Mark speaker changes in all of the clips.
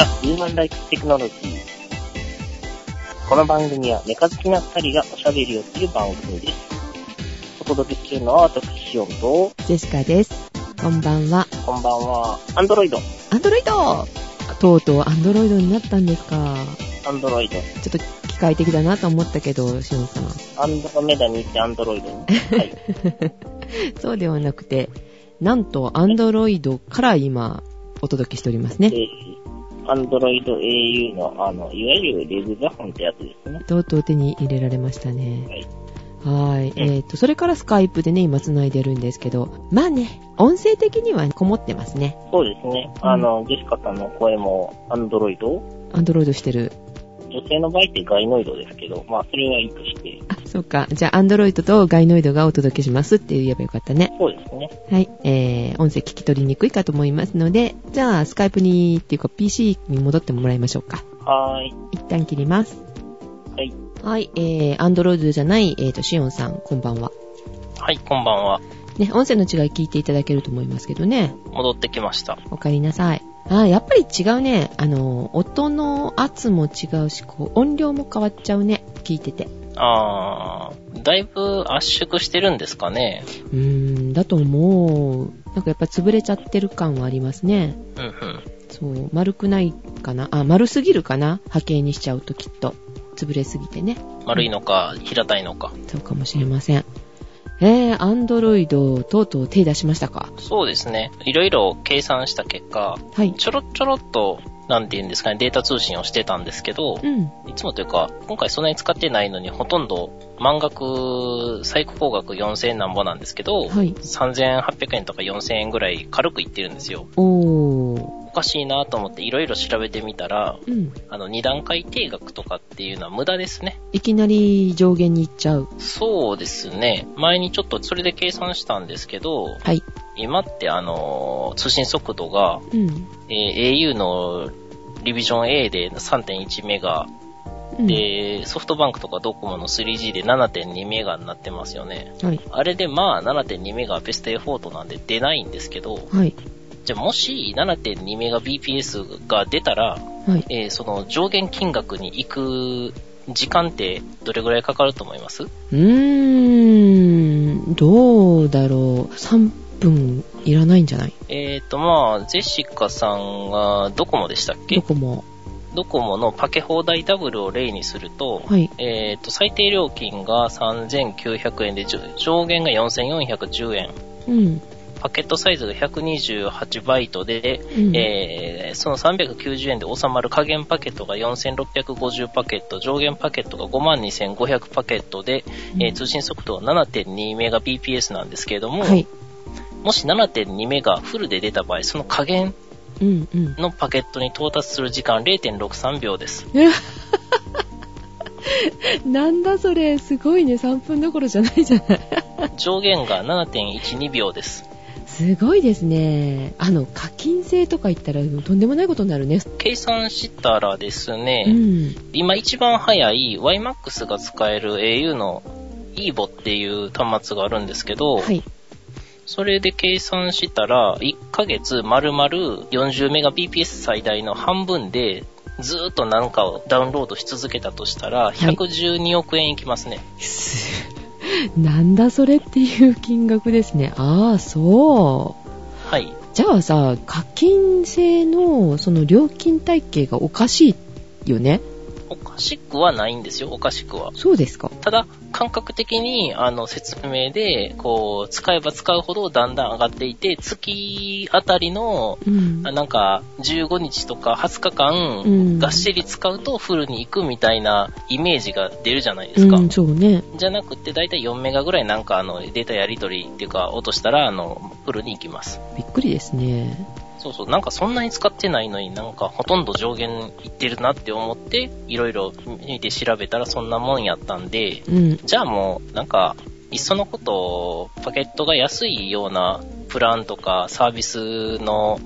Speaker 1: ザ・ヒューマンライツ・テクノロジー。この番組はメカ好きな二人がおしゃべりをする番組です。お届けするのは私、シオンと、
Speaker 2: ジェシカです。こんばんは。
Speaker 1: こんばんは、アンドロイド。
Speaker 2: アンドロイドとうとうアンドロイドになったんですか。
Speaker 1: アンドロイド。
Speaker 2: ちょっと機械的だなと思ったけど、しおんさん。
Speaker 1: アンドロメダに行ってアンドロイドに。はい。
Speaker 2: そうではなくて、なんとアンドロイドから今、お届けしておりますね。
Speaker 1: えーアンドロイド au の、あの、いわゆるレグザフォンってやつですね。
Speaker 2: とうとう手に入れられましたね。
Speaker 1: はい。
Speaker 2: はい。えっ、と、それからスカイプでね、今繋いでるんですけど、まあね、音声的にはこもってますね。
Speaker 1: そうですね。あの、ジェシカさんの声もアンドロイド
Speaker 2: アンドロイドしてる。
Speaker 1: 女性の場合ってガイノイドですけど、まあ、それはいいとして。
Speaker 2: あ、そうか。じゃあ、アンドロイドとガイノイドがお届けしますって言えばよかったね。
Speaker 1: そうですね。
Speaker 2: はい。えー、音声聞き取りにくいかと思いますので、じゃあ、スカイプに、っていうか PC に戻ってもらいましょうか。
Speaker 1: はーい。
Speaker 2: 一旦切ります。
Speaker 1: はい。
Speaker 2: はい。えー、アンドロイドじゃない、えーと、シオンさん、こんばんは。
Speaker 3: はい、こんばんは。
Speaker 2: ね、音声の違い聞いていただけると思いますけどね。
Speaker 3: 戻ってきました。
Speaker 2: お帰りなさい。あー、やっぱり違うね。あの、音の圧も違うし、こう、音量も変わっちゃうね。聞いてて。
Speaker 3: あー、だいぶ圧縮してるんですかね。
Speaker 2: うーん、だと思う。なんかやっぱ潰れちゃってる感はありますね。
Speaker 3: うんうん。
Speaker 2: そう、丸くないかな。あ、丸すぎるかな波形にしちゃうときっと。潰れすぎてね。
Speaker 3: 丸いのか、平たいのか。
Speaker 2: そうかもしれません。えー、アンドロイド、とうとう手出しましたか？
Speaker 3: そうですね。いろいろ計算した結果、
Speaker 2: はい。
Speaker 3: ちょろちょろっと、なんて言うんですかね、データ通信をしてたんですけど、
Speaker 2: うん。
Speaker 3: いつもというか、今回そんなに使ってないのに、ほとんど満額、最高額4000円なんぼなんですけど、
Speaker 2: はい。
Speaker 3: 3800円とか4000円ぐらい軽くいってるんですよ。
Speaker 2: おー。
Speaker 3: おかしいなと思っていろいろ調べてみたら、
Speaker 2: うん。
Speaker 3: あの、二段階定額とかっていうのは無駄ですね。
Speaker 2: いきなり上限に行っちゃう。
Speaker 3: そうですね。前にちょっとそれで計算したんですけど、
Speaker 2: はい。
Speaker 3: 今ってあの、通信速度が、
Speaker 2: うん。
Speaker 3: えー au のリビジョン A で3.1メガ、
Speaker 2: うん、
Speaker 3: で、ソフトバンクとかドコモの 3G で7.2メガになってますよね。
Speaker 2: はい。
Speaker 3: あれでまあ7.2メガはベストエフォートなんで出ないんですけど、
Speaker 2: はい。
Speaker 3: じゃあもし7.2メガ BPS が出たら、
Speaker 2: はい。
Speaker 3: えーその上限金額に行く時間ってどれぐらいかかると思います？
Speaker 2: うーん、どうだろう。3分いらないんじゃない？
Speaker 3: えっ、と、まあ、ジェシカさんがドコモでしたっ
Speaker 2: ど
Speaker 3: け
Speaker 2: こも。
Speaker 3: ドコモのパケ放題ダブルを例にすると、
Speaker 2: はい。
Speaker 3: えっ、と、最低料金が3900円で、上限が4410円。
Speaker 2: うん。
Speaker 3: パケットサイズが128バイトで、
Speaker 2: うん。
Speaker 3: えーその390円で収まる加減パケットが4650パケット、上限パケットが52500パケットで、えー通信速度が7.2メガ BPS なんですけれども、
Speaker 2: はい。
Speaker 3: もし7.2メガフルで出た場合、その加減
Speaker 2: うんうん。
Speaker 3: のパケットに到達する時間0.63秒です。
Speaker 2: なんだそれ、すごいね、3分どころじゃないじゃない。
Speaker 3: 上限が7.12秒です。
Speaker 2: すごいですね。あの、課金制とか言ったらとんでもないことになるね。
Speaker 3: 計算したらですね、
Speaker 2: うん。
Speaker 3: 今一番早い YMAX が使える au の EVO っていう端末があるんですけど、
Speaker 2: はい。
Speaker 3: それで計算したら、1ヶ月丸々 40Mbps 最大の半分で、ずーっとなんかをダウンロードし続けたとしたら、112億円いきますね。
Speaker 2: す なんだそれっていう金額ですね。ああ、そう。
Speaker 3: はい。
Speaker 2: じゃあさ、課金制のその料金体系がおかしいよね。
Speaker 3: おかしくはないんですよ、おかしくは。
Speaker 2: そうですか。
Speaker 3: ただ、感覚的に、あの、説明で、こう、使えば使うほどだんだん上がっていて、月あたりの、
Speaker 2: うん。
Speaker 3: あなんか、15日とか20日間、
Speaker 2: うん
Speaker 3: がっしり使うとフルに行くみたいなイメージが出るじゃないですか。
Speaker 2: うん、そうね。
Speaker 3: じゃなくて、だいたい4メガぐらいなんかあの、データやり取りっていうか、落としたら、あの、フルに行きます。
Speaker 2: びっくりですね。
Speaker 3: そうそう、なんかそんなに使ってないのになんかほとんど上限いってるなって思って、いろいろ見て調べたらそんなもんやったんで、
Speaker 2: うん。
Speaker 3: じゃあもう、なんか、いっそのこと、パケットが安いようなプランとかサービスの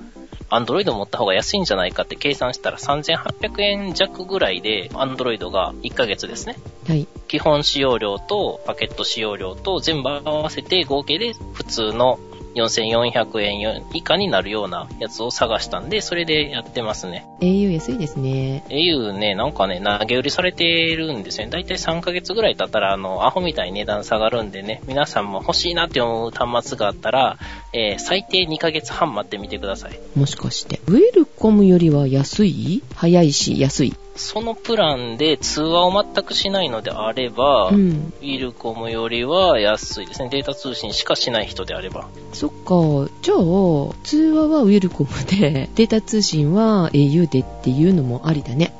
Speaker 3: アンドロイド持った方が安いんじゃないかって計算したら3800円弱ぐらいでアンドロイドが1ヶ月ですね。
Speaker 2: はい。
Speaker 3: 基本使用料とパケット使用料と全部合わせて合計で普通の4400円以下になるようなやつを探したんで、それでやってますね。
Speaker 2: Au 安いですね。
Speaker 3: au ね、なんかね、投げ売りされてるんですよね。だいたい3ヶ月ぐらい経ったら、あの、アホみたいに値段下がるんでね、皆さんも欲しいなって思う端末があったら、えー最低2ヶ月半待ってみてください。
Speaker 2: もしかして。ウェルコムよりは安い？早いし、安い。
Speaker 3: そのプランで通話を全くしないのであれば、
Speaker 2: うん。
Speaker 3: ウィルコムよりは安いですね。データ通信しかしない人であれば。
Speaker 2: そっか。じゃあ、通話はウィルコムで、データ通信は au でっていうのもありだね。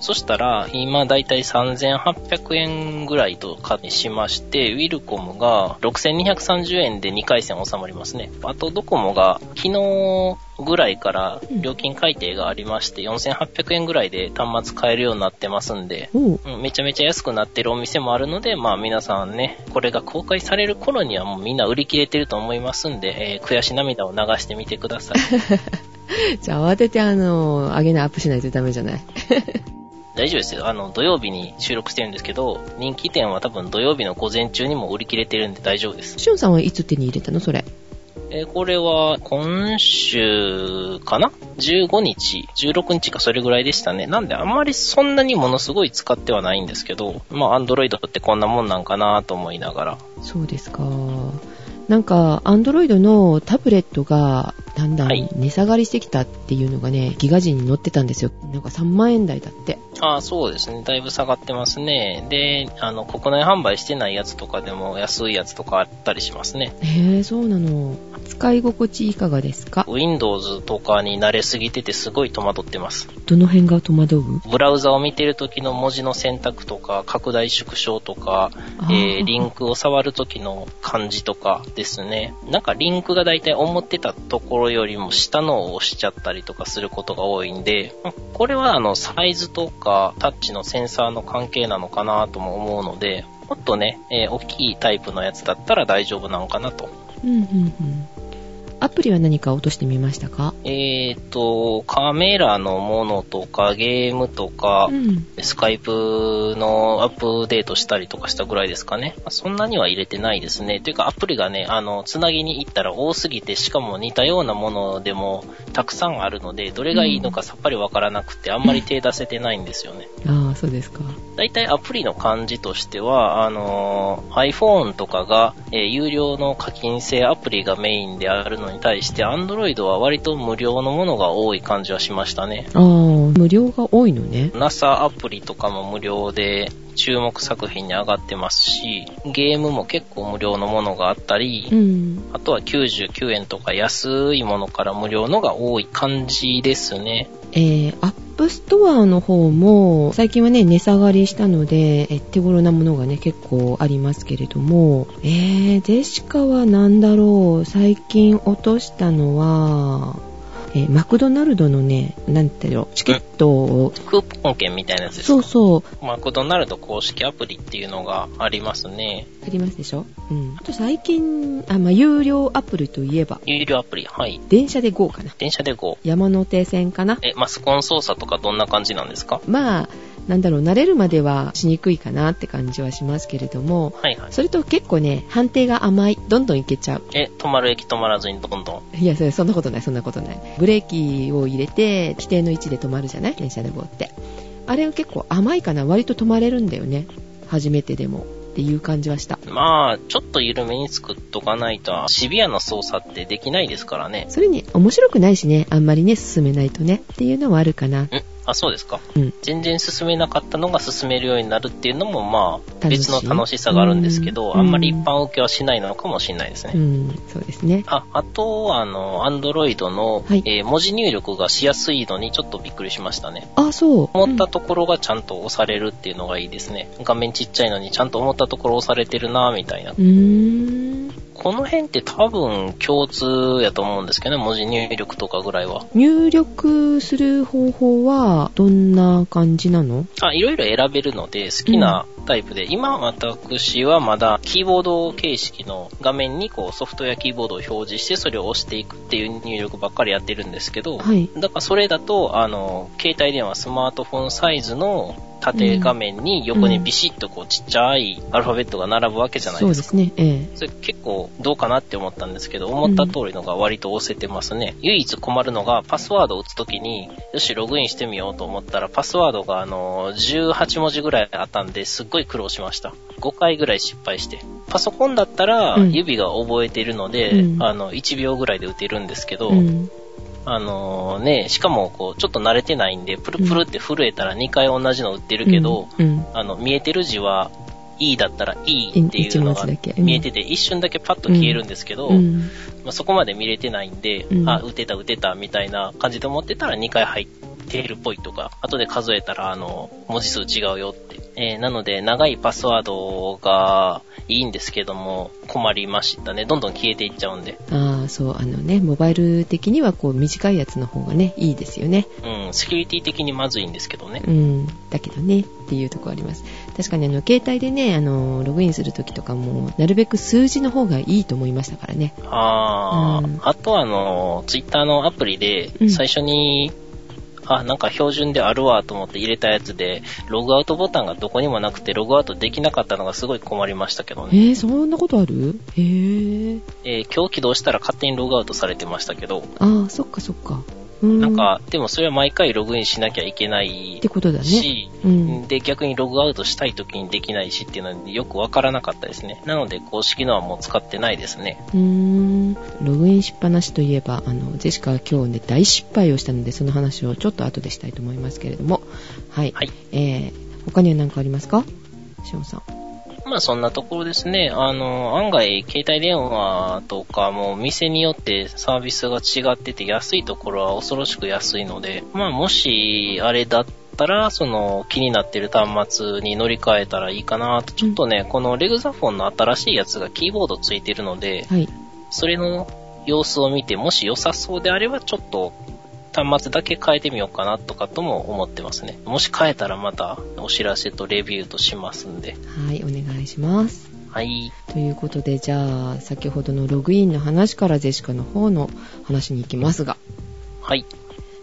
Speaker 3: そしたら、今だいたい3800円ぐらいとかにしまして、ウィルコムが6230円で2回線収まりますね。あとドコモが昨日ぐらいから料金改定がありまして、4800円ぐらいで端末買えるようになってますんで。
Speaker 2: う
Speaker 3: んめちゃめちゃ安くなってるお店もあるので、まあ皆さんね、これが公開される頃にはもうみんな売り切れてると思いますんで、えー悔し涙を流してみてください。
Speaker 2: じゃあ慌ててあの、上げないアップしないとダメじゃない？
Speaker 3: 大丈夫ですよ。あの、土曜日に収録してるんですけど、人気店は多分土曜日の午前中にも売り切れてるんで大丈夫です。
Speaker 2: しゅんさんはいつ手に入れたの？それ。
Speaker 3: えーこれは今週かな ?15 日、16日かそれぐらいでしたね。なんであんまりそんなにものすごい使ってはないんですけど、まあ、アンドロイドってこんなもんなんかなと思いながら。
Speaker 2: そうですか。なんか、アンドロイドのタブレットが、だんだん
Speaker 3: はい
Speaker 2: 値下がりしてきたっていうのがね、ギガ人に載ってたんですよ。なんか3万円台だって。
Speaker 3: ああ、そうですね。だいぶ下がってますね。で、あの、国内販売してないやつとかでも安いやつとかあったりしますね。
Speaker 2: へえ、そうなの。使い心地いかがですか
Speaker 3: ？Windows とかに慣れすぎててすごい戸惑ってます。
Speaker 2: どの辺が戸惑う？
Speaker 3: ブラウザを見てる時の文字の選択とか、拡大縮小とか、えー、リンクを触る時の感じとかですね。なんかリンクがだいたい思ってたところよりも下のを押しちゃったりとかすることが多いんで、まこれはあのサイズとかタッチのセンサーの関係なのかなとも思うので、もっとね、えー大きいタイプのやつだったら大丈夫なのかなと。
Speaker 2: うん、うん、うん。アプリは何か落としてみましたか？
Speaker 3: えーと、カメラのものとかゲームとか、
Speaker 2: うん。
Speaker 3: スカイプのアップデートしたりとかしたぐらいですかね。まあそんなには入れてないですね。というかアプリがね、あの、つなぎに行ったら多すぎて、しかも似たようなものでもたくさんあるので、どれがいいのかさっぱりわからなくて、あんまり手出せてないんですよね。
Speaker 2: ああ、そうですか。
Speaker 3: だいたいアプリの感じとしては、あのー iPhone とかが、えー有料の課金制アプリがメインであるのに対して、Android は割と無料のものが多い感じはしましたね。
Speaker 2: ああ、無料が多いのね。
Speaker 3: NASA アプリとかも無料で注目作品に上がってますし、ゲームも結構無料のものがあったり、
Speaker 2: うん。
Speaker 3: あとは99円とか安いものから無料のが多い感じですね。
Speaker 2: App Store の方も、最近はね、値下がりしたので、え手頃なものがね、結構ありますけれども、えー、デシカは何だろう、最近落としたのは、えーマクドナルドのね、なんていうの、チケットを、
Speaker 3: クーポン券みたいなやつですか？
Speaker 2: そうそう、
Speaker 3: マクドナルド公式アプリっていうのがありますね。
Speaker 2: ありますでしょ？うん。あと最近、あ、まあ、有料アプリといえば、
Speaker 3: 有料アプリ、はい。
Speaker 2: 電車で GO かな。
Speaker 3: 電車で GO。
Speaker 2: 山手線かな。
Speaker 3: え、マスコン操作とかどんな感じなんですか？
Speaker 2: まあ、なんだろう、慣れるまではしにくいかなって感じはしますけれども、
Speaker 3: はいはい。
Speaker 2: それと結構ね、判定が甘い。どんどんいけちゃう。
Speaker 3: え、止まる駅止まらずにどんどん？
Speaker 2: いや、それそんなことない、そんなことない。ブレーキを入れて、規定の位置で止まるじゃない？電車で GO って。あれは結構甘いかな。割と止まれるんだよね。初めてでも。っていう感じはした。
Speaker 3: まあ、ちょっと緩めに作っとかないと、シビアな操作ってできないですからね。
Speaker 2: それに面白くないしね、あんまりね、進めないとね。っていうのはあるかな。
Speaker 3: んあ、そうですか。
Speaker 2: うん。
Speaker 3: 全然進めなかったのが進めるようになるっていうのも、まあ、別の楽しさがあるんですけど、
Speaker 2: うん
Speaker 3: あんまり一般受けはしないのかもしれないですね。
Speaker 2: うん、そうですね。
Speaker 3: あ、あと、あの、アンドロイドの、
Speaker 2: はい
Speaker 3: えー文字入力がしやすいのにちょっとびっくりしましたね。
Speaker 2: あ、そう。
Speaker 3: 思ったところがちゃんと押されるっていうのがいいですね。画面ちっちゃいのにちゃんと思ったところ押されてるなみたいな。
Speaker 2: うーん。
Speaker 3: この辺って多分共通やと思うんですけどね、文字入力とかぐらいは。
Speaker 2: 入力する方法はどんな感じなの？
Speaker 3: あ、いろいろ選べるので好きなタイプで、今私はまだキーボード形式の画面にこうソフトウェアキーボードを表示してそれを押していくっていう入力ばっかりやってるんですけど、
Speaker 2: はい。
Speaker 3: だからそれだと、あの、携帯電話、スマートフォンサイズの縦画面に横にビシッとこうちっちゃいアルファベットが並ぶわけじゃないでか。
Speaker 2: そうですすね。ええ
Speaker 3: それ結構どうかなって思ったんですけど、思った通りのが割と押せてますね。唯一困るのがパスワードを打つときに、よし、ログインしてみようと思ったら、パスワードがあの、18文字ぐらいあったんで、すっごい苦労しました。5回ぐらい失敗して。パソコンだったら、
Speaker 2: うん
Speaker 3: 指が覚えているので、
Speaker 2: うん
Speaker 3: あの、1秒ぐらいで打てるんですけど、
Speaker 2: うん。
Speaker 3: あのね、しかもこう、ちょっと慣れてないんで、プルプルって震えたら2回同じの打ってるけど、
Speaker 2: うん。
Speaker 3: あの、見えてる字は、E だったら E っていうのが見えてて、一瞬だけパッと消えるんですけど、
Speaker 2: うん。
Speaker 3: まあ、そこまで見れてないんで、
Speaker 2: うん
Speaker 3: あ、打てた打てたみたいな感じで思ってたら2回入っているっぽいとか、後で数えたら、あの、文字数違うよって。えーなので、長いパスワードがいいんですけども、困りましたね。どんどん消えていっちゃうんで。
Speaker 2: ああ、そう、あのね、モバイル的にはこう短いやつの方がね、いいですよね。
Speaker 3: うん、セキュリティ的にまずいんですけどね
Speaker 2: う。ん。だけどね、っていうところあります。確かにあの、携帯でね、あの、ログインするときとかも、なるべく数字の方がいいと思いましたからね。
Speaker 3: あー、
Speaker 2: うん
Speaker 3: あとはあの、ツイッターのアプリで
Speaker 2: う、ん
Speaker 3: 最初に、あ、なんか標準であるわと思って入れたやつで、ログアウトボタンがどこにもなくて、ログアウトできなかったのがすごい困りましたけど
Speaker 2: え
Speaker 3: ね。
Speaker 2: ー、そんなことある？へえ。
Speaker 3: えー今日起動したら勝手にログアウトされてましたけど、
Speaker 2: ああ、そっかそっか。うん。
Speaker 3: なんか、でもそれは毎回ログインしなきゃいけない
Speaker 2: ってことだね。
Speaker 3: し、
Speaker 2: うん。
Speaker 3: で、逆にログアウトしたい時にできないしっていうのはよくわからなかったですね。なので、公式のはもう使ってないですね。
Speaker 2: うーん。ログインしっぱなしといえば、あの、ジェシカは今日ね、大失敗をしたので、その話をちょっと後でしたいと思いますけれども。はい。
Speaker 3: はい。
Speaker 2: えー、他には何かありますか？シオンさん。
Speaker 3: まあそんなところですね。あの、案外、携帯電話とかも店によってサービスが違ってて安いところは恐ろしく安いので、まあもしあれだったら、その気になってる端末に乗り換えたらいいかなと。ちょっとね、このレグザフォンの新しいやつがキーボードついてるので、
Speaker 2: はい。
Speaker 3: それの様子を見て、もし良さそうであれば、ちょっと端末だけ変えてみようかなとかとも思ってますね。もし変えたらまたお知らせとレビューとしますんで。
Speaker 2: はい、お願いします。
Speaker 3: はい。
Speaker 2: ということで、じゃあ、先ほどのログインの話からジェシカの方の話に行きますが、
Speaker 3: はい。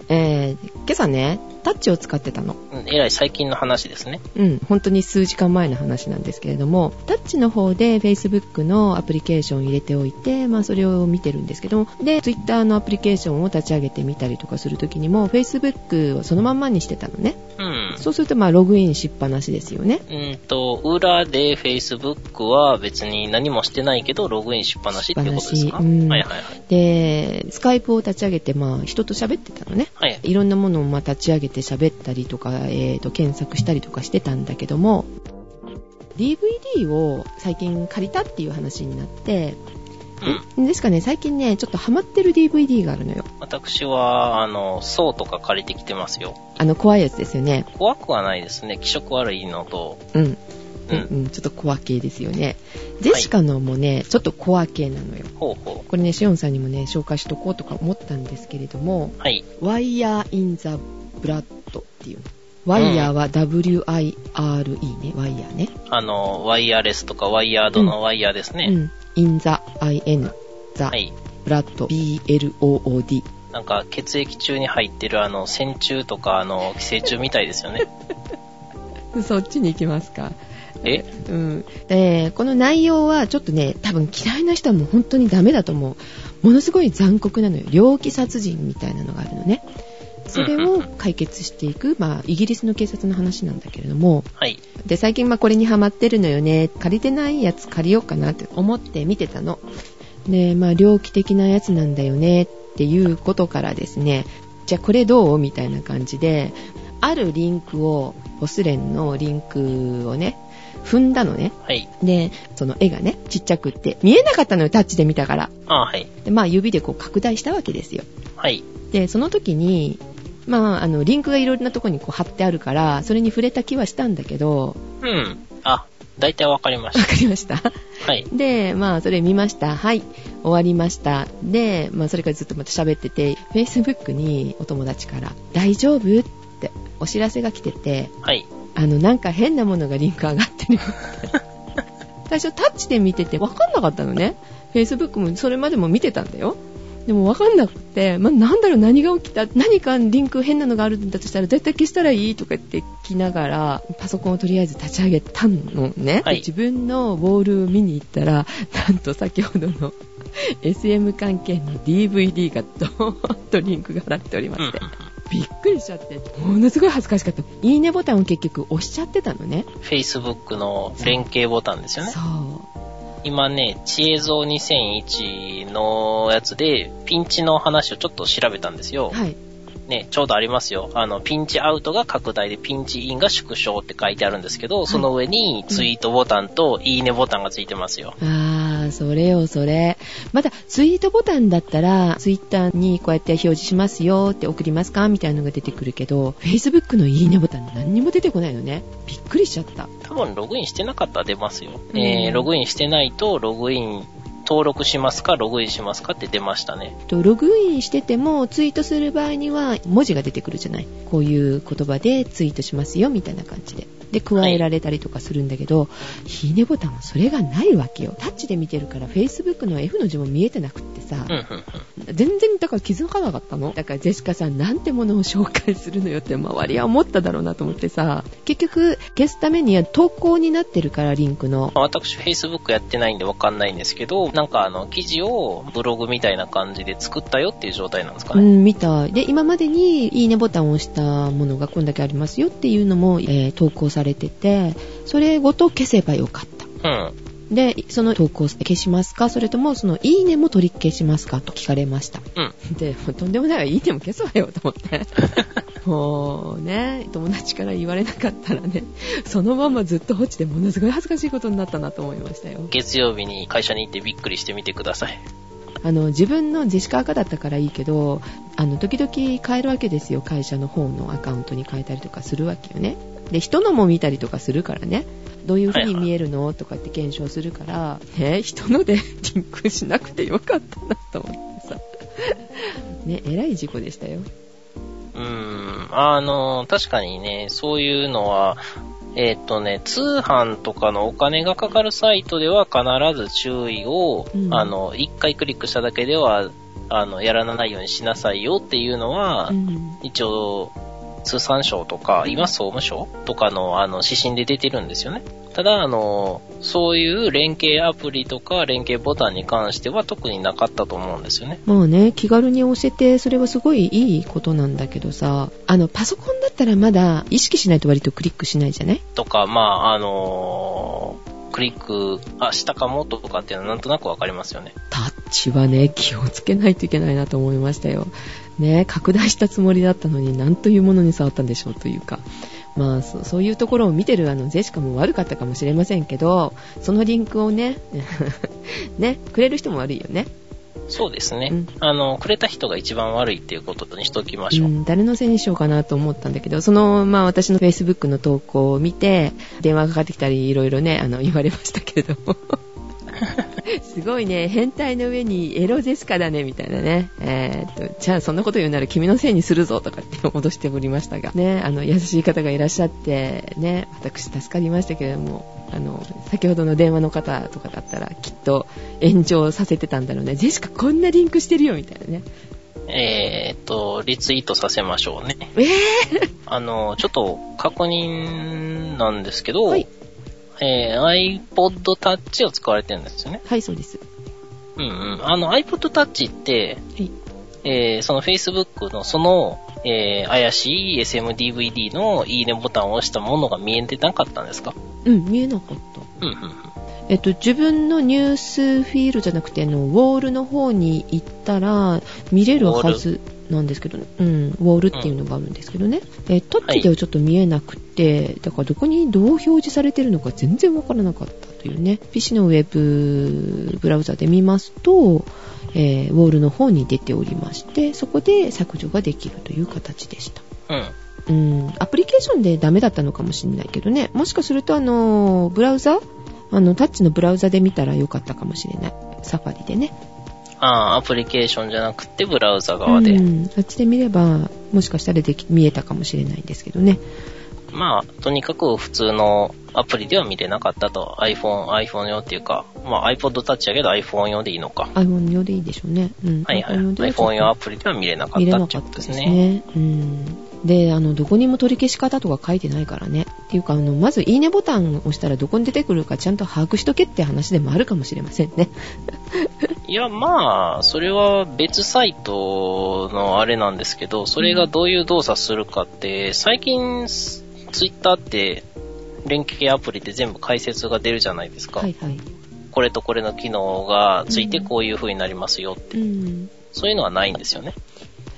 Speaker 2: えー、今朝ね、タッチを使ってたの。
Speaker 3: うんえらい最近の話ですね。
Speaker 2: うん、本当に数時間前の話なんですけれども、タッチの方で Facebook のアプリケーションを入れておいて、まあそれを見てるんですけども、で、Twitter のアプリケーションを立ち上げてみたりとかするときにも、Facebook をそのまんまにしてたのね。
Speaker 3: うん。
Speaker 2: そうすると、まあログインしっぱなしですよね。
Speaker 3: うんと、裏で Facebook は別に何もしてないけど、ログインしっぱなしっていうことですか、
Speaker 2: うん
Speaker 3: はいはいはい。
Speaker 2: で、スカイプを立ち上げて、まあ人と喋ってたのね。
Speaker 3: はい。
Speaker 2: いろんなものをまあ立ち上げて喋ったりとか、えー、と検索したりとかしてたんだけども DVD を最近借りたっていう話になって、
Speaker 3: うん。
Speaker 2: ですかね最近ねちょっとハマってる DVD があるのよ
Speaker 3: 私は、あの、層とか借りてきてますよ。
Speaker 2: あの怖いやつですよね
Speaker 3: 怖くはないですね。気色悪いのと、
Speaker 2: うん、
Speaker 3: う
Speaker 2: うんんうん、ちょっと怖系ですよねジェシカのもね、ちょっと怖系なのよ
Speaker 3: ほうほ
Speaker 2: これねシオンさんにもね紹介しとこうとか思ったんですけれども
Speaker 3: う。はい。
Speaker 2: ワイヤー・イン・ザ・ブラッドっていうのワイヤーは WIRE ねワイヤーね
Speaker 3: あの、ワイヤレスとかワイヤードのワイヤーですね。
Speaker 2: うん。in the, in, the,
Speaker 3: はい。
Speaker 2: blood, b-l-o-o-d。
Speaker 3: なんか、血液中に入ってるあの、線虫とか、あの、寄生虫みたいですよね。
Speaker 2: そっちに行きますか。
Speaker 3: え？
Speaker 2: うん。で、この内容はちょっとね、多分嫌いな人はもう本当にダメだと思う。ものすごい残酷なのよ。猟奇殺人みたいなのがあるのね。それを解決していく、まあ、イギリスの警察の話なんだけれども、
Speaker 3: はい。
Speaker 2: で、最近まあこれにハマってるのよね。借りてないやつ借りようかなって思って見てたの。で、まあ、猟奇的なやつなんだよねっていうことからですね、じゃあこれどうみたいな感じで、あるリンクを、ボスレンのリンクをね、踏んだのね。
Speaker 3: はい。
Speaker 2: で、その絵がね、ちっちゃくって、見えなかったのよ、タッチで見たから。
Speaker 3: あはい。
Speaker 2: で、まあ指でこう拡大したわけですよ。
Speaker 3: はい。
Speaker 2: で、その時に、まあ、あの、リンクがいろいろなとこにこう貼ってあるから、それに触れた気はしたんだけど、
Speaker 3: うん。あ、大体わかりまし
Speaker 2: わかりました？
Speaker 3: た。はい。
Speaker 2: で、まあ、それ見ました。はい。終わりました。で、まあ、それからずっとまた喋ってて、Facebook にお友達から、大丈夫？ってお知らせが来てて、
Speaker 3: はい。
Speaker 2: あの、なんか変なものがリンク上がってるよって。最初タッチで見てて分かんなかったのね。Facebook もそれまでも見てたんだよ。でもわかんなくて、まあ、なんだろう、何が起きた何かリンク変なのがあるんだとしたら絶対消したらいいとか言って聞きながら、パソコンをとりあえず立ち上げたのね。
Speaker 3: はい
Speaker 2: 自分のボールを見に行ったら、なんと先ほどの SM 関係の DVD がドーンとリンクが貼られておりまして、びっくりしちゃって、ものすごい恥ずかしかった。いいねボタンを結局押しちゃってたのね。
Speaker 3: Facebook の連携ボタンですよね
Speaker 2: そ。う。
Speaker 3: 今ね、知恵像2001のやつで、ピンチの話をちょっと調べたんですよ。
Speaker 2: はい。
Speaker 3: ね、ちょうどありますよ。あの、ピンチアウトが拡大で、ピンチインが縮小って書いてあるんですけど、その上にツイートボタンといいねボタンがついてますよ。
Speaker 2: あー、それよ、それ。まだ、ツイートボタンだったら、ツイッターにこうやって表示しますよって送りますかみたいなのが出てくるけど、Facebook のいいねボタン何にも出てこないのね。びっくりしちゃった。
Speaker 3: 多分ログインしてなかったら出ますよ。
Speaker 2: うん
Speaker 3: えー、ログインしてないと、ログイン、登録しますか、ログインしますかって出ましたね。
Speaker 2: とログインしてても、ツイートする場合には、文字が出てくるじゃない。こういう言葉でツイートしますよ、みたいな感じで。で、加えられたりとかするんだけど、いいねボタンはそれがないわけよ。タッチで見てるから、Facebook の F の字も見えてなくってさ、
Speaker 3: うん。
Speaker 2: 全然だから気づかなかったのだからジェシカさんなんてものを紹介するのよって周りは思っただろうなと思ってさ結局消すためには投稿になってるからリンクの
Speaker 3: まあ私、Facebook やってないんでわかんないんですけど、なんかあの、記事をブログみたいな感じで作ったよっていう状態なんですかね。
Speaker 2: うん見たで今までにいいねボタンを押したものがこんだけありますよっていうのも、えー投稿されててそれごと消せばよかった
Speaker 3: うん。
Speaker 2: でその投稿消しますか？それともそのいいねも取り消しますか？と聞かれました
Speaker 3: うん。
Speaker 2: で、とんでもないわ、いいねも消すわよ、と思って。もうね、友達から言われなかったらね、そのままずっと放置でものすごい恥ずかしいことになったなと思いましたよ。
Speaker 3: 月曜日に会社に行ってびっくりしてみてください。
Speaker 2: あの、自分のジェシカ赤だったからいいけど、あの、時々変えるわけですよ、会社の方のアカウントに変えたりとかするわけよね。で、人のも見たりとかするからね。どういう風に見えるのとかって検証するから、ね、人ので リンクしなくてよかったなと思ってさ。ね、えらい事故でしたよ。
Speaker 3: うーん。あの、確かにね、そういうのは、えーっとね、通販とかのお金がかかるサイトでは必ず注意を、
Speaker 2: うん。
Speaker 3: あの、一回クリックしただけでは、あの、やらないようにしなさいよっていうのは、
Speaker 2: うん。
Speaker 3: 一応、通産省とか、今総務省とかの、あの、指針で出てるんですよね。ただ、あの、そういう連携アプリとか連携ボタンに関しては特になかったと思うんですよね。
Speaker 2: まあね、気軽に押せて、それはすごいいいことなんだけどさ、あの、パソコンだったらまだ意識しないと割とクリックしないじゃない？
Speaker 3: とか、まあ、あのクリック、あ、したかもとかっていうのはなんとなくわかりますよね。
Speaker 2: タッチはね、気をつけないといけないなと思いましたよ。ね、拡大したつもりだったのに、なんというものに触ったんでしょうというか。まあ、そそういうところを見てるあの、ジェシカも悪かったかもしれませんけど、そのリンクをね、ね、くれる人も悪いよね。
Speaker 3: そうですね。
Speaker 2: うん
Speaker 3: あの、くれた人が一番悪いっていうことにしときましょう。
Speaker 2: うん、誰のせいにしようかなと思ったんだけど、その、まあ私の Facebook の投稿を見て、電話がかかってきたり、いろいろね、あの、言われましたけれども。すごいね、変態の上にエロジェスカだね、みたいなね。えーっと、じゃあそんなこと言うなら君のせいにするぞ、とかって脅しておりましたが、ね、あの、優しい方がいらっしゃって、ね、私助かりましたけれども、あの、先ほどの電話の方とかだったら、きっと炎上させてたんだろうね。ジェシカこんなリンクしてるよ、みたいなね。
Speaker 3: えーっと、リツイートさせましょうね。
Speaker 2: えー、
Speaker 3: あの、ちょっと確認なんですけど、
Speaker 2: はい
Speaker 3: えー iPod Touch を使われてるんですよね。
Speaker 2: はい、そうです。
Speaker 3: うんうん。あの iPod Touch って、
Speaker 2: はい。
Speaker 3: えーその Facebook のその、えー怪しい SMDVD のいいねボタンを押したものが見えてなかったんですか？
Speaker 2: うん、見えなかった。
Speaker 3: うんうんうん。
Speaker 2: えっと、自分のニュースフィールじゃなくて、あの、ウォールの方に行ったら、見れるはずなんですけどね。うん、ウォールっていうのがあるんですけどね。え、タッチではちょっと見えなくて、だからどこにどう表示されてるのか全然わからなかったというね。PC のウェブブラウザで見ますと、えーウォールの方に出ておりまして、そこで削除ができるという形でした。
Speaker 3: うん。
Speaker 2: うん、アプリケーションでダメだったのかもしれないけどね。もしかすると、あの、ブラウザ？あの、タッチのブラウザで見たらよかったかもしれない。サファリでね。
Speaker 3: ああ、アプリケーションじゃなくてブラウザ側で。
Speaker 2: うん、あっちで見れば、もしかしたらでき見えたかもしれないんですけどね。
Speaker 3: まあ、とにかく普通のアプリでは見れなかったと。iPhone、iPhone 用っていうか、まあ iPod Touch やけど iPhone 用でいいのか。
Speaker 2: iPhone 用でいいでしょうね。うん。
Speaker 3: はいはい。
Speaker 2: iPhone 用
Speaker 3: アプリでは見れなかっ
Speaker 2: 見れ
Speaker 3: たっていう
Speaker 2: なかったで
Speaker 3: ことですすね。
Speaker 2: ね。うん。で、あの、どこにも取り消し方とか書いてないからね。っていうか、あの、まず、いいねボタンを押したらどこに出てくるかちゃんと把握しとけって話でもあるかもしれませんね。
Speaker 3: いや、まあ、それは別サイトのあれなんですけど、それがどういう動作するかって、最近、ツイッターって、連携アプリで全部解説が出るじゃないですか。
Speaker 2: はいはい。
Speaker 3: これとこれの機能がついてこういう風になりますよって。
Speaker 2: うん。
Speaker 3: そういうのはないんですよね。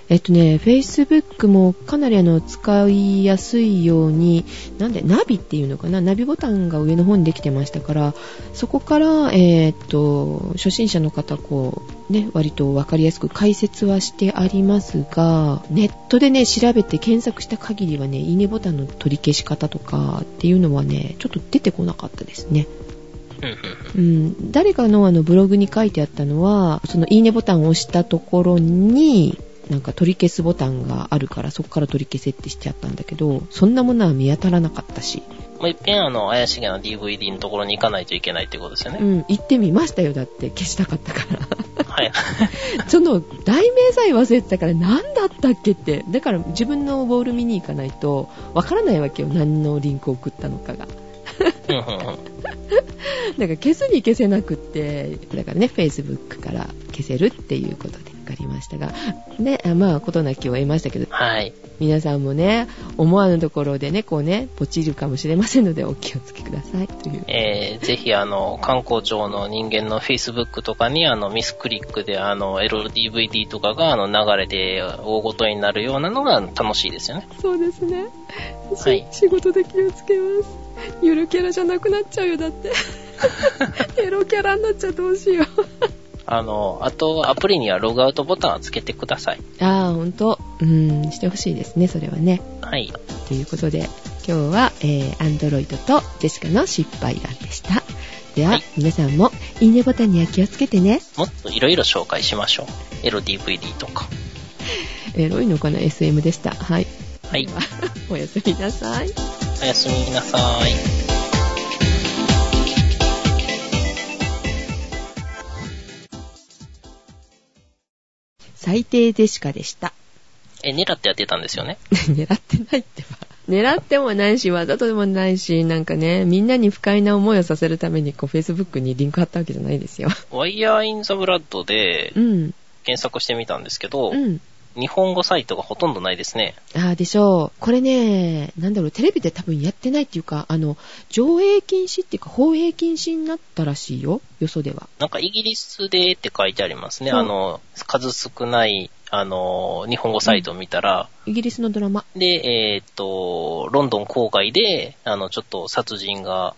Speaker 2: えっとね、Facebook もかなりあの、使いやすいように、なんで、ナビっていうのかなナビボタンが上の方にできてましたから、そこから、えーっと、初心者の方、こう、ね、割とわかりやすく解説はしてありますが、ネットでね、調べて検索した限りはね、いいねボタンの取り消し方とかっていうのはね、ちょっと出てこなかったですね。
Speaker 3: うん
Speaker 2: 誰かのあのブログに書いてあったのは、そのいいねボタンを押したところに、なんか取り消すボタンがあるからそこから取り消せってしちゃったんだけど、そんなものは見当たらなかったし、
Speaker 3: もう一遍あの、怪しげな DVD のところに行かないといけないってことですよね。
Speaker 2: うん、行ってみましたよ、だって消したかったから。
Speaker 3: はい。
Speaker 2: その題名さえ忘れてたから何だったっけって。だから自分のボール見に行かないとわからないわけよ、何のリンクを送ったのかが。だから消すに消せなくって、だからね、Facebook から消せるっていうことで分かりましたが、ね、あまあ、ことなきを得ましたけど、
Speaker 3: はい。
Speaker 2: 皆さんもね、思わぬところでね、こうね、ポチるかもしれませんので、お気をつけください。という。
Speaker 3: えー、ぜひあの、観光庁の人間の Facebook とかにあの、ミスクリックであの、LDVD とかがあの、流れて大ごとになるようなのが楽しいですよね。
Speaker 2: そうですね。し
Speaker 3: はい
Speaker 2: 仕事で気をつけます。ゆるキャラじゃなくなっちゃうよ、だって。エロキャラになっちゃうどうしよう。
Speaker 3: あの、あと、アプリにはログアウトボタンをつけてください。
Speaker 2: ああ、ほんと。うん、してほしいですね、それはね。
Speaker 3: はい。
Speaker 2: ということで、今日は、えー、Android とジェシカの失敗談でした。では、
Speaker 3: はい
Speaker 2: 皆さんも、いいねボタンには気をつけてね。
Speaker 3: もっといろいろ紹介しましょう。LDVD とか。
Speaker 2: エロいのかな ?SM でした。はい。
Speaker 3: はい
Speaker 2: おやすみなさい。
Speaker 3: おやすみなさい。
Speaker 2: 最低ジェシカでした。
Speaker 3: え、狙ってやってたんですよね？
Speaker 2: 狙ってないってば。狙ってもないし、わざとでもないし、なんかね、みんなに不快な思いをさせるために、こう、Facebook にリンク貼ったわけじゃないですよ。
Speaker 3: ワイヤーインザブラッドで
Speaker 2: うん。
Speaker 3: 検索してみたんですけど、
Speaker 2: うん。
Speaker 3: 日本語サイトがほとんどないですね。
Speaker 2: ああ、でしょう。これね、なんだろう、テレビで多分やってないっていうか、あの、上映禁止っていうか、放映禁止になったらしいよ。よそでは。
Speaker 3: なんかイギリスでって書いてありますね。あの、数少ない、あの、日本語サイトを見たら、
Speaker 2: イギリスのドラマ。
Speaker 3: で、えーっと、ロンドン郊外で、あの、ちょっと殺人が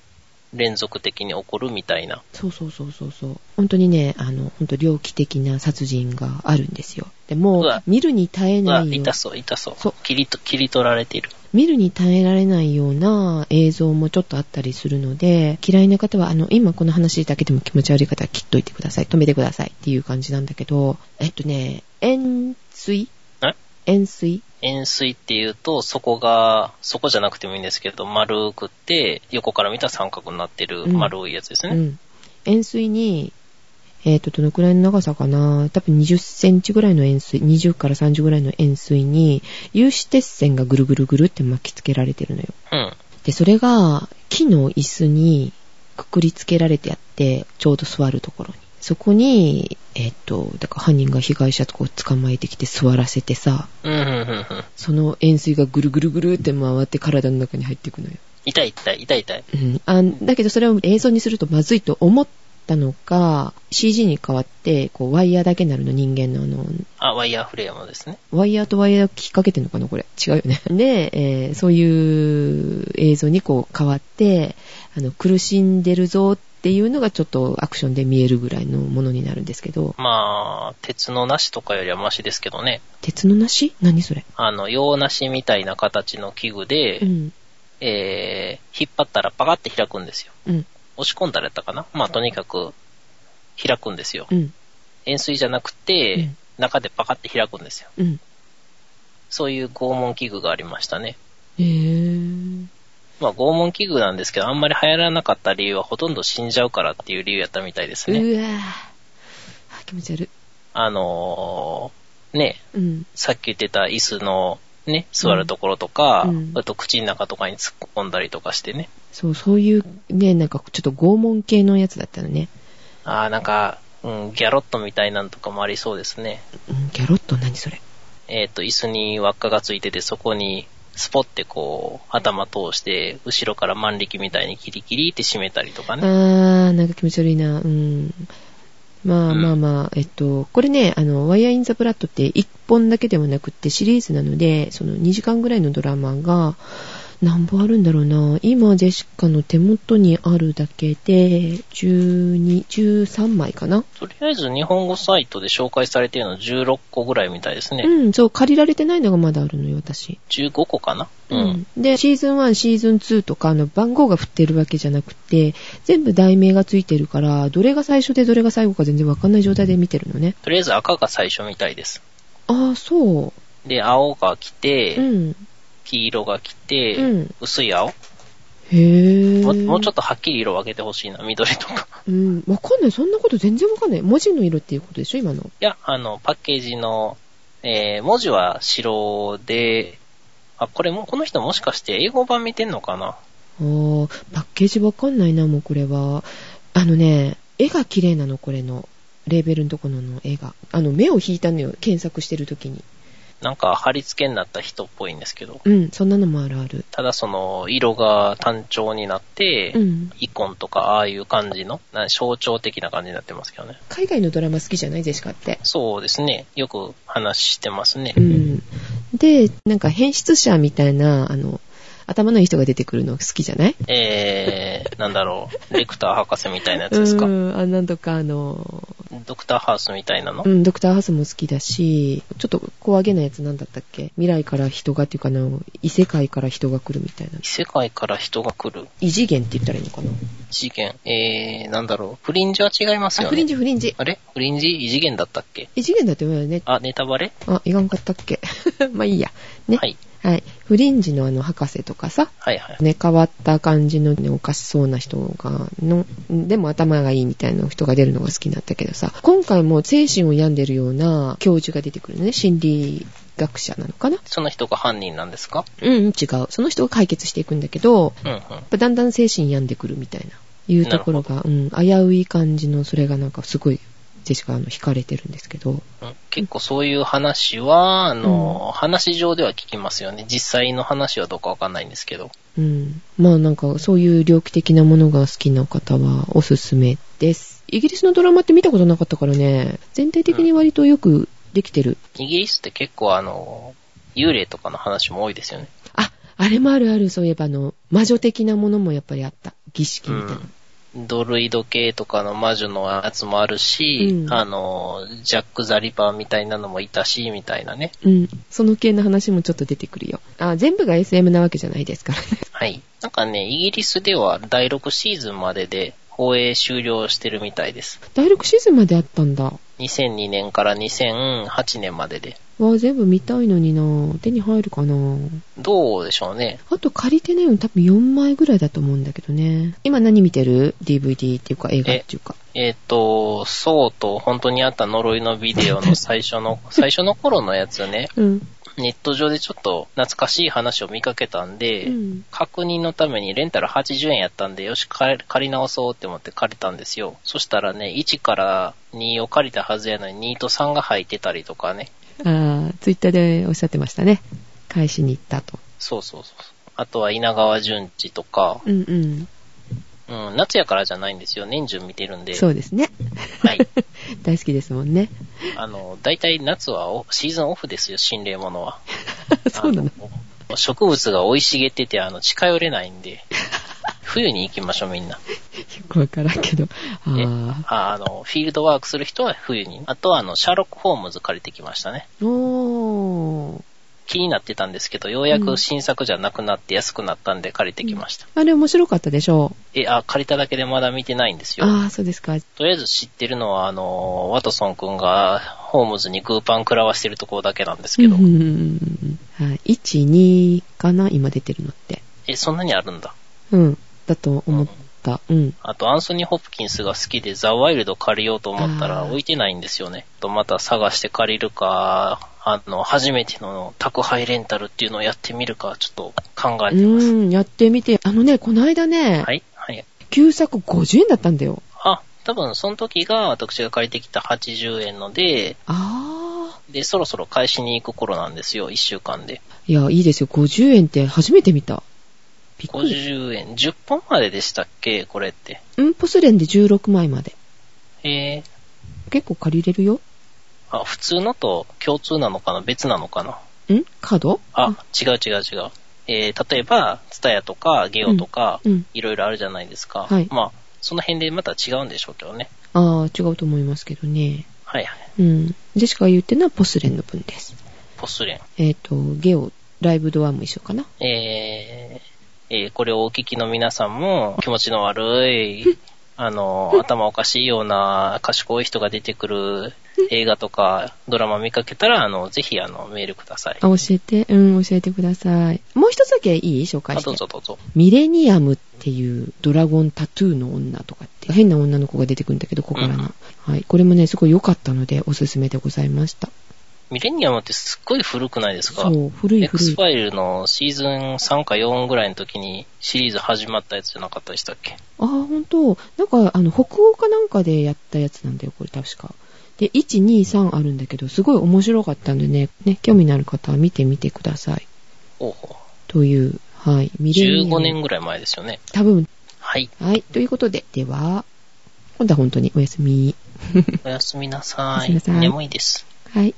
Speaker 3: 連続的に起こるみたいな。
Speaker 2: そうそうそうそうそう。本当にね、あの、本当猟奇的な殺人があるんですよ。でも
Speaker 3: う
Speaker 2: 見るに耐えないよ
Speaker 3: 痛そう、痛そう。
Speaker 2: そう
Speaker 3: 切りと、切り取られている。
Speaker 2: 見るに耐えられないような映像もちょっとあったりするので、嫌いな方は、あの、今この話だけでも気持ち悪い方は切っといてください。止めてくださいっていう感じなんだけど、えっとね、円錐
Speaker 3: え？
Speaker 2: 円錐
Speaker 3: 円錐っていうと、そこが、そこじゃなくてもいいんですけど、丸くって、横から見たら三角になってる
Speaker 2: うん
Speaker 3: 丸いやつですね。
Speaker 2: うん。円錐に、えっ、と、どのくらいの長さかな？多分20センチぐらいの円錐、20から30ぐらいの円錐に、有刺鉄線がぐるぐるぐるって巻きつけられてるのよ。
Speaker 3: うん。
Speaker 2: で、それが木の椅子にくくりつけられてあって、ちょうど座るところに。そこに、えっ、と、だから犯人が被害者とこう捕まえてきて座らせてさ、
Speaker 3: うん、うん、うん、うん。
Speaker 2: その円錐がぐるぐるぐるって回って体の中に入っていくのよ。
Speaker 3: 痛い痛い、痛い痛い。
Speaker 2: うん。あだけどそれを映像にするとまずいと思ったのか、CG に変わって、こう、ワイヤーだけになるの、人間のあの、
Speaker 3: あ、ワイヤーフレームですね。
Speaker 2: ワイヤーとワイヤー引っ掛けてんのかなこれ。違うよね。で、えーそういう映像にこう変わって、あの、苦しんでるぞっていうのがちょっとアクションで見えるぐらいのものになるんですけど、
Speaker 3: まあ、鉄のなしとかよりはマシですけどね。
Speaker 2: 鉄の梨何それ？
Speaker 3: あの、洋梨みたいな形の器具で、
Speaker 2: うん。
Speaker 3: えー、引っ張ったらパカって開くんですよ。
Speaker 2: うん。
Speaker 3: 押し込んだらやったかな？まあ、とにかく、開くんですよ。
Speaker 2: うん。
Speaker 3: 円錐じゃなくて、
Speaker 2: うん
Speaker 3: 中でパカって開くんですよ。
Speaker 2: うん。
Speaker 3: そういう拷問器具がありましたね。
Speaker 2: えー。
Speaker 3: まあ拷問器具なんですけど、あんまり流行らなかった理由はほとんど死んじゃうからっていう理由やったみたいですね。
Speaker 2: うわぁ。あ気持ち悪い。
Speaker 3: あのー、ね、
Speaker 2: うん。
Speaker 3: さっき言ってた椅子のね、座るところとか、
Speaker 2: うん
Speaker 3: あと口の中とかに突っ込んだりとかしてね。
Speaker 2: そう、そういうね、なんかちょっと拷問系のやつだったのね。
Speaker 3: ああ、なんか、うん、ギャロットみたいなんとかもありそうですね。
Speaker 2: うん、ギャロット何それ？
Speaker 3: えっ、と、椅子に輪っかがついてて、そこにスポってこう、頭通して、後ろから万力みたいにキリキリって締めたりとか
Speaker 2: あ
Speaker 3: ね。
Speaker 2: ー、なんか気持ち悪いな。うん。まあ
Speaker 3: うん
Speaker 2: まあまあ、えっと、これね、あの、ワイヤーインザブラッドって1本だけではなくってシリーズなので、その2時間ぐらいのドラマが何本あるんだろうな。今、ジェシカの手元にあるだけで、12、13枚かな。
Speaker 3: とりあえず日本語サイトで紹介されているの16個ぐらいみたいですね。
Speaker 2: うん、そう、借りられてないのがまだあるのよ、私。
Speaker 3: 15個かな？うん。
Speaker 2: で、シーズン1、シーズン2とか、あの、番号が振ってるわけじゃなくて、全部題名がついてるから、どれが最初でどれが最後か全然わかんない状態で見てるのね。
Speaker 3: とりあえず赤が最初みたいです。
Speaker 2: ああ、そ
Speaker 3: で、青が来て、
Speaker 2: う。うん。
Speaker 3: 黄色が来て、
Speaker 2: うん
Speaker 3: 薄い青
Speaker 2: へえ。
Speaker 3: ももうちょっ
Speaker 2: と。
Speaker 3: とはっきり色分けてほしいな、緑とか。
Speaker 2: うん。わかんない。そんなこと全然わかんない。文字の色っていうことでしょ、今の。
Speaker 3: いや、あの、パッケージの、えー、文字は白で、あ、これも、この人もしかして英語版見てんのかな？
Speaker 2: あーパッケージわかんないな、もうこれは。あのね、絵が綺麗なの、これの。レーベルのところの絵が。あの、目を引いたのよ、検索してるときに。
Speaker 3: なんか貼り付けになった人っぽいんですけど、
Speaker 2: うん、そんなのもあるある。
Speaker 3: ただその、色が単調になって、
Speaker 2: うん。
Speaker 3: イコンとかああいう感じの、な象徴的な感じになってますけどね。
Speaker 2: 海外のドラマ好きじゃないジェシカって。
Speaker 3: そうですね。よく話してますね。
Speaker 2: うん。で、なんか変質者みたいな、あの、頭のいい人が出てくるの好きじゃない？
Speaker 3: えー、なんだろう、レクター博士みたいなやつですか。
Speaker 2: うん、あ、なんとかあの、
Speaker 3: ドクターハウスみたいなの、
Speaker 2: うん、ドクターハウスも好きだし、ちょっと小上げなやつなんだったっけ？未来から人がっていうかな、異世界から人が来るみたいな。
Speaker 3: 異世界から人が来る？
Speaker 2: 異次元って言ったらいいのかな？
Speaker 3: 次元？えー、なんだろう？フリンジは違います
Speaker 2: あ、
Speaker 3: よね。
Speaker 2: フリンジフリンジ。
Speaker 3: あれ？フリンジ異次元だったっけ？
Speaker 2: 異次元だって言うよね。
Speaker 3: あ、ネタバレ？
Speaker 2: あ、いかんかったっけ？まあいいや。ね。
Speaker 3: はい。
Speaker 2: はい。フリンジのあの博士とかさ、
Speaker 3: はいはい。
Speaker 2: ね、変わった感じの、ね、おかしそうな人が、の、でも頭がいいみたいな人が出るのが好きなんだけどさ、今回も精神を病んでるような教授が出てくるのね、心理学者なのかな？
Speaker 3: その人が犯人なんですか？
Speaker 2: うん、違う。その人が解決していくんだけど、
Speaker 3: うんうん。
Speaker 2: だんだん精神病んでくるみたいな、いうところが、うん、危うい感じの、それがなんかすごい、ジェシカあの、惹かれてるんですけど、
Speaker 3: うん結構そういう話は、あの、話上では聞きますよね。実際の話はどうかわかんないんですけど。
Speaker 2: うん。まあなんか、そういう猟奇的なものが好きな方はおすすめです。イギリスのドラマって見たことなかったからね、全体的に割とよくできてる。
Speaker 3: イギリスって結構あの、幽霊とかの話も多いですよね。
Speaker 2: あ、あれもあるある、そういえばあの、魔女的なものもやっぱりあった。儀式みたいな。
Speaker 3: ドルイド系とかの魔女のやつもあるし、
Speaker 2: うん
Speaker 3: あの、ジャック・ザ・リパーみたいなのもいたし、みたいなね。
Speaker 2: うん。その系の話もちょっと出てくるよ。あ、全部が SM なわけじゃないですからね。
Speaker 3: はい。なんかね、イギリスでは第6シーズンまでで放映終了してるみたいです。
Speaker 2: 第6シーズンまであったんだ。
Speaker 3: 2002年から2008年までで。
Speaker 2: わあ、全部見たいのにな手に入るかな
Speaker 3: どうでしょうね。
Speaker 2: あと借りてないの多分4枚ぐらいだと思うんだけどね。今何見てる ?DVD っていうか映画っていうか。
Speaker 3: えっ、と、そうと本当にあった呪いのビデオの 最初の、最初の頃のやつね、
Speaker 2: うん。
Speaker 3: ネット上でちょっと懐かしい話を見かけたんで、
Speaker 2: うん
Speaker 3: 確認のためにレンタル80円やったんで、よし、借り借り直そうって思って借りたんですよ。そしたらね、1から2を借りたはずやのに2と3が入ってたりとかね。
Speaker 2: ああ、ツイッターでおっしゃってましたね。返しに行ったと。
Speaker 3: そうそうそう。あとは稲川淳二とか、
Speaker 2: うんうん。
Speaker 3: うん、夏やからじゃないんですよ。年中見てるんで。
Speaker 2: そうですね。
Speaker 3: はい。
Speaker 2: 大好きですもんね。
Speaker 3: あの、大体夏はオシーズンオフですよ、心霊物は。
Speaker 2: そうなの
Speaker 3: あの植物が生い茂ってて、あの、近寄れないんで、冬に行きましょう、みんな。
Speaker 2: よくわからんけど。
Speaker 3: ね
Speaker 2: ああ。
Speaker 3: ああの、フィールドワークする人は冬に。あとは、あの、シャーロック・ホームズ借りてきましたね。
Speaker 2: おー。
Speaker 3: 気になってたんですけど、ようやく新作じゃなくなって安くなったんで借りてきました。
Speaker 2: あれ面白かったでしょ
Speaker 3: え、あ、借りただけでまだ見てないんですよ。
Speaker 2: ああ、そうですか。
Speaker 3: とりあえず知ってるのは、あの、ワトソン君がホームズにグーパン食らわしてるところだけなんですけど、
Speaker 2: うんうんうんうんはい。1、2かな今出てるのって。
Speaker 3: え、そんなにあるんだ。
Speaker 2: うん。だと思った。うん。
Speaker 3: あと、アンソニー・ホプキンスが好きで、ザ・ワイルド借りようと思ったら置いてないんですよね。と、また探して借りるか、あの、初めての宅配レンタルっていうのをやってみるか、ちょっと考え
Speaker 2: う
Speaker 3: てます。
Speaker 2: ん、やってみて。あのね、この間ね、
Speaker 3: はいはい。
Speaker 2: 旧作50円だったんだよ。
Speaker 3: あ、多分、その時が私が借りてきた80円ので、
Speaker 2: あ
Speaker 3: で、そろそろ返しに行く頃なんですよ、1週間で。
Speaker 2: ー。いや、いいですよ。50円って初めて見た。びっくり。
Speaker 3: 50円。10本まででしたっけ？これって。
Speaker 2: うん、ポスレンで16枚まで。
Speaker 3: えー、
Speaker 2: 結構借りれるよ。
Speaker 3: あ、普通のと共通なのかな？別なのかな？ん
Speaker 2: カード？
Speaker 3: あ、違う違う違う。えー、例えば、ツタヤとかゲオとか、
Speaker 2: うん。
Speaker 3: いろいろあるじゃないですか。
Speaker 2: はい
Speaker 3: まあ、その辺でまた違うんでしょうけどね。
Speaker 2: あー、違うと思いますけどね。
Speaker 3: はいはい。
Speaker 2: うん。ジェシカが言ってるのはポスレンの分です。
Speaker 3: ポスレン。
Speaker 2: えっ、と、ゲオ、ライブドアも一緒かな。
Speaker 3: えー、えーこれをお聞きの皆さんも気持ちの悪い、あの、頭おかしいような賢い人が出てくる 映画とかドラマ見かけたら、あの、ぜひあの、メールください。
Speaker 2: あ、教えて、うん、教えてください。もう一つだけいい紹介
Speaker 3: あ、
Speaker 2: して。
Speaker 3: どうぞどうぞ。
Speaker 2: ミレニアムっていうドラゴンタトゥーの女とかって変な女の子が出てくるんだけど、小柄な。はい。これもね、すごい良かったので、おすすめでございました。
Speaker 3: ミレニアムってすっごい古くないですか？
Speaker 2: そう、古い古
Speaker 3: X
Speaker 2: い
Speaker 3: フ。ァイルのシーズン3か4ぐらいの時にシリーズ始まったやつじゃなかったでしたっけ？
Speaker 2: あー、ほんと。なんか、あの、北欧かなんかでやったやつなんだよ、これ確か。で、1、2、3あるんだけど、すごい面白かったんでね、ね、興味のある方は見てみてください。
Speaker 3: おうほ
Speaker 2: という、はい。ミ
Speaker 3: う
Speaker 2: レニアム。
Speaker 3: 15年ぐらい前ですよね。
Speaker 2: 多分、
Speaker 3: はい。
Speaker 2: はい。ということで、では、今度は本当におやすみ。
Speaker 3: おやすみなさい。
Speaker 2: おやすみなさい
Speaker 3: 眠いです。
Speaker 2: はい。